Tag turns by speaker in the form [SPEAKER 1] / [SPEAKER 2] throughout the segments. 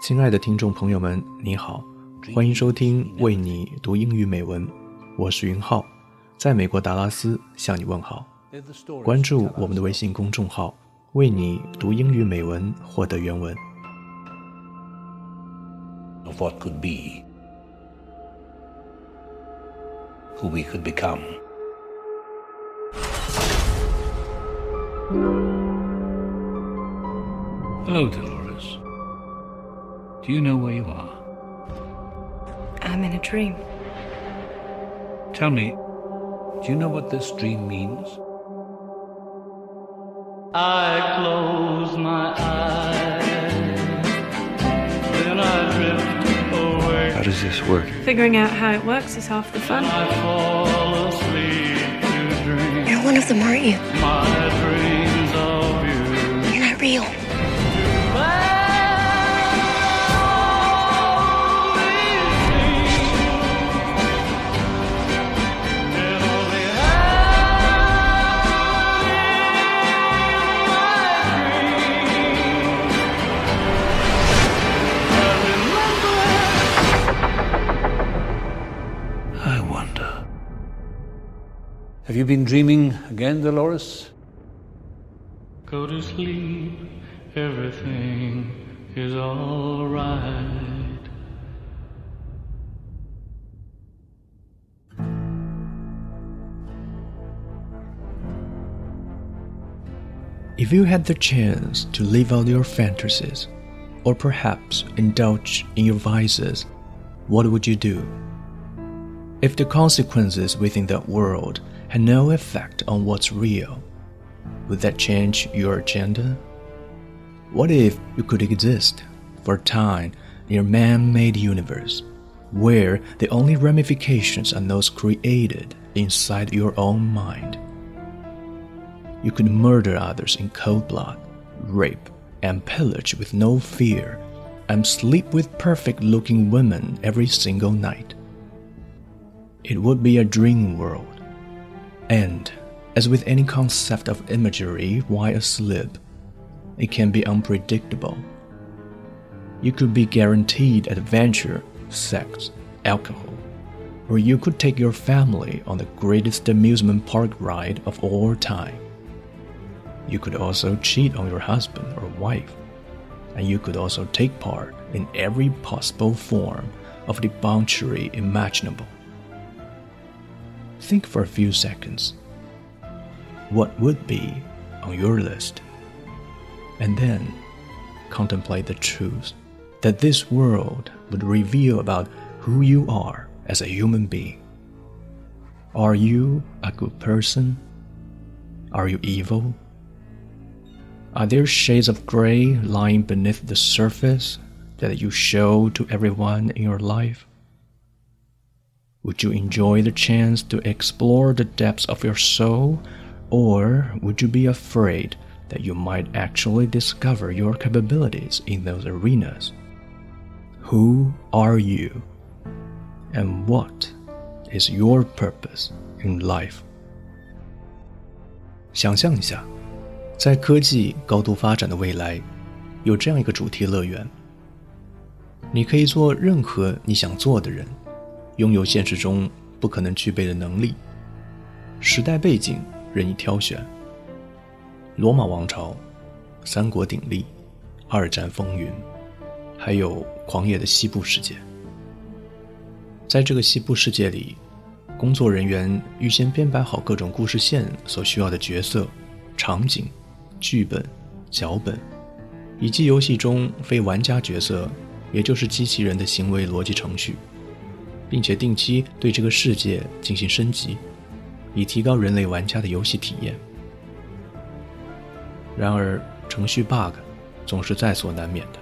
[SPEAKER 1] 亲爱的听众朋友们，你好，欢迎收听为你读英语美文，我是云浩，在美国达拉斯向你问好。关注我们的微信公众号，为你读英语美文，获得原文。
[SPEAKER 2] Of what could be, who we could become. Hello, Dolores. Do you know where you are?
[SPEAKER 3] I'm in a dream.
[SPEAKER 2] Tell me, do you know what this dream means?
[SPEAKER 4] I close my eyes, then I drift away.
[SPEAKER 5] How does this work?
[SPEAKER 3] Figuring out how it works is half the fun.
[SPEAKER 4] I fall asleep to dream
[SPEAKER 6] You're one of them, aren't you?
[SPEAKER 4] my dreams of you.
[SPEAKER 6] You're not real.
[SPEAKER 2] Have you been dreaming again, Dolores?
[SPEAKER 4] Go to sleep, everything is alright.
[SPEAKER 1] If you had the chance to live out your fantasies, or perhaps indulge in your vices, what would you do? If the consequences within that world had no effect on what's real, would that change your agenda? What if you could exist for a time in a man made universe, where the only ramifications are those created inside your own mind? You could murder others in cold blood, rape and pillage with no fear, and sleep with perfect looking women every single night. It would be a dream world. And, as with any concept of imagery while asleep, it can be unpredictable. You could be guaranteed adventure, sex, alcohol, or you could take your family on the greatest amusement park ride of all time. You could also cheat on your husband or wife, and you could also take part in every possible form of debauchery imaginable. Think for a few seconds. What would be on your list? And then contemplate the truth that this world would reveal about who you are as a human being. Are you a good person? Are you evil? Are there shades of gray lying beneath the surface that you show to everyone in your life? Would you enjoy the chance to explore the depths of your soul, or would you be afraid that you might actually discover your capabilities in those arenas? Who are you? And what is your purpose in life? 想象一下，在科技高度发展的未来，有这样一个主题乐园。你可以做任何你想做的人， 拥有现实中不可能具备的能力。时代背景任意挑选：罗马王朝、三国鼎立、二战风云，还有狂野的西部世界。在这个西部世界里，工作人员预先编排好各种故事线所需要的角色、场景、剧本、脚本，以及游戏中非玩家角色，也就是机器人的行为逻辑程序，并且定期对这个世界进行升级，以提高人类玩家的游戏体验。然而，程序 bug 总是在所难免的，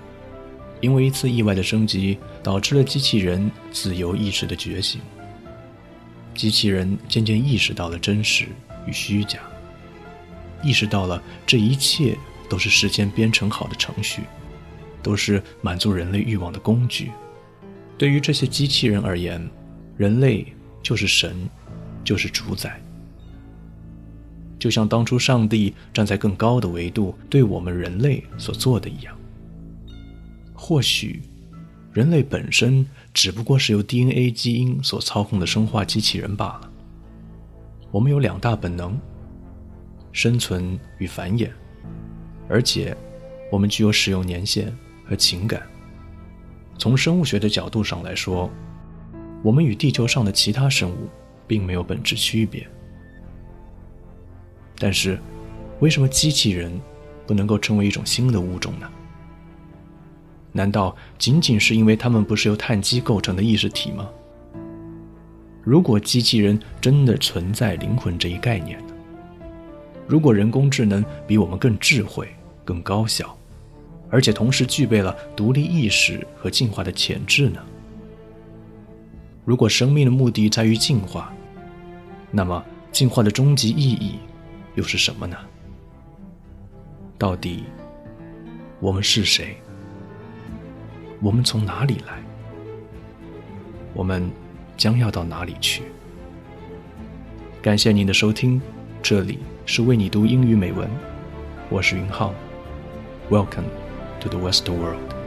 [SPEAKER 1] 因为一次意外的升级导致了机器人自由意识的觉醒。机器人渐渐意识到了真实与虚假，意识到了这一切都是事先编程好的程序，都是满足人类欲望的工具。对于这些机器人而言，人类就是神，就是主宰。就像当初上帝站在更高的维度对我们人类所做的一样。或许，人类本身只不过是由 DNA 基因所操控的生化机器人罢了。我们有两大本能：生存与繁衍，而且我们具有使用年限和情感。从生物学的角度上来说，我们与地球上的其他生物并没有本质区别。但是，为什么机器人不能够成为一种新的物种呢？难道仅仅是因为它们不是由碳基构成的意识体吗？如果机器人真的存在灵魂这一概念呢？如果人工智能比我们更智慧、更高效？而且同时具备了独立意识和进化的潜质呢？如果生命的目的在于进化，那么进化的终极意义又是什么呢？到底我们是谁？我们从哪里来？我们将要到哪里去？感谢您的收听，这里是为你读英语美文，我是云浩，Welcome。To the
[SPEAKER 5] Westworld.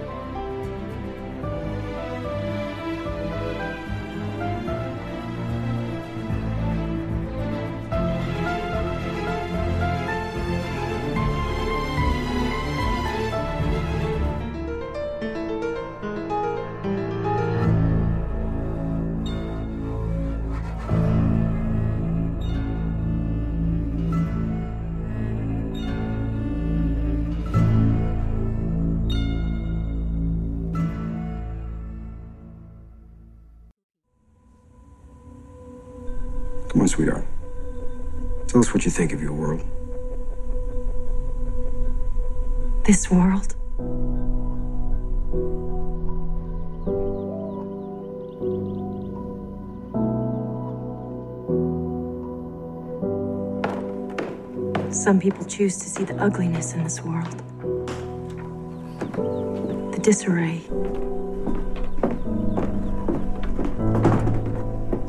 [SPEAKER 5] On, sweetheart. Tell us what you think of your world.
[SPEAKER 3] This world? Some people choose to see the ugliness in this world, the disarray.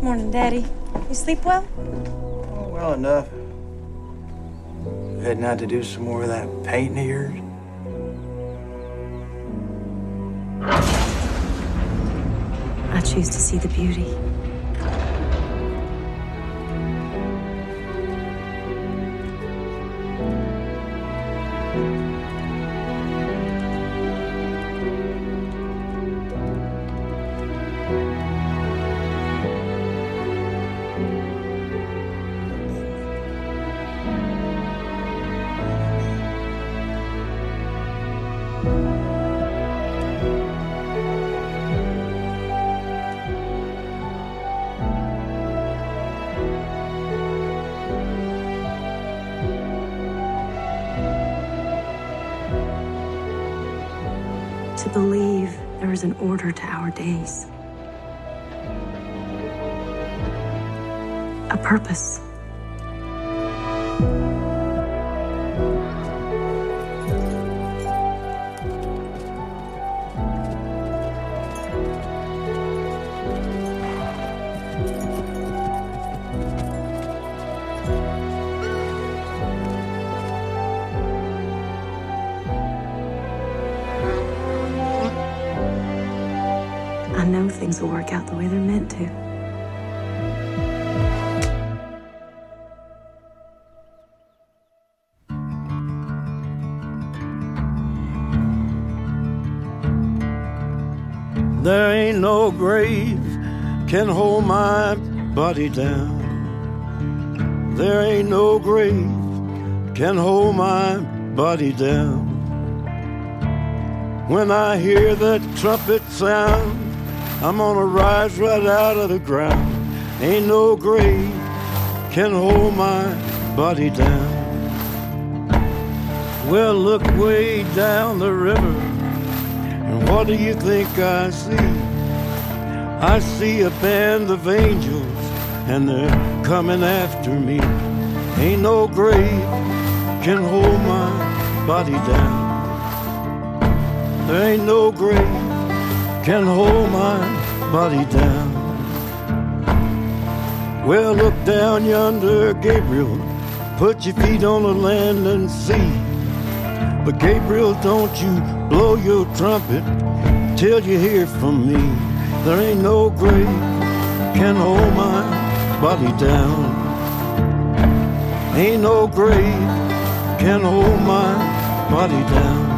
[SPEAKER 6] Morning, Daddy. You sleep well?
[SPEAKER 7] Oh, well enough. Heading out to do some more of that painting of yours?
[SPEAKER 3] I choose to see the beauty. To believe there is an order to our days, a purpose. Things will work out the way they're meant to.
[SPEAKER 8] There ain't no grave can hold my body down. There ain't no grave can hold my body down. When I hear that trumpet sound, I'm gonna rise right out of the ground. Ain't no grave can hold my body down. Well, look way down the river, and what do you think I see? I see a band of angels, and they're coming after me. Ain't no grave can hold my body down. There ain't no grave can hold my body down. Well, look down yonder, Gabriel. put your feet on the land and sea. But Gabriel, don't you blow your trumpet till you hear from me. There ain't no grave can hold my body down. Ain't no grave can hold my body down.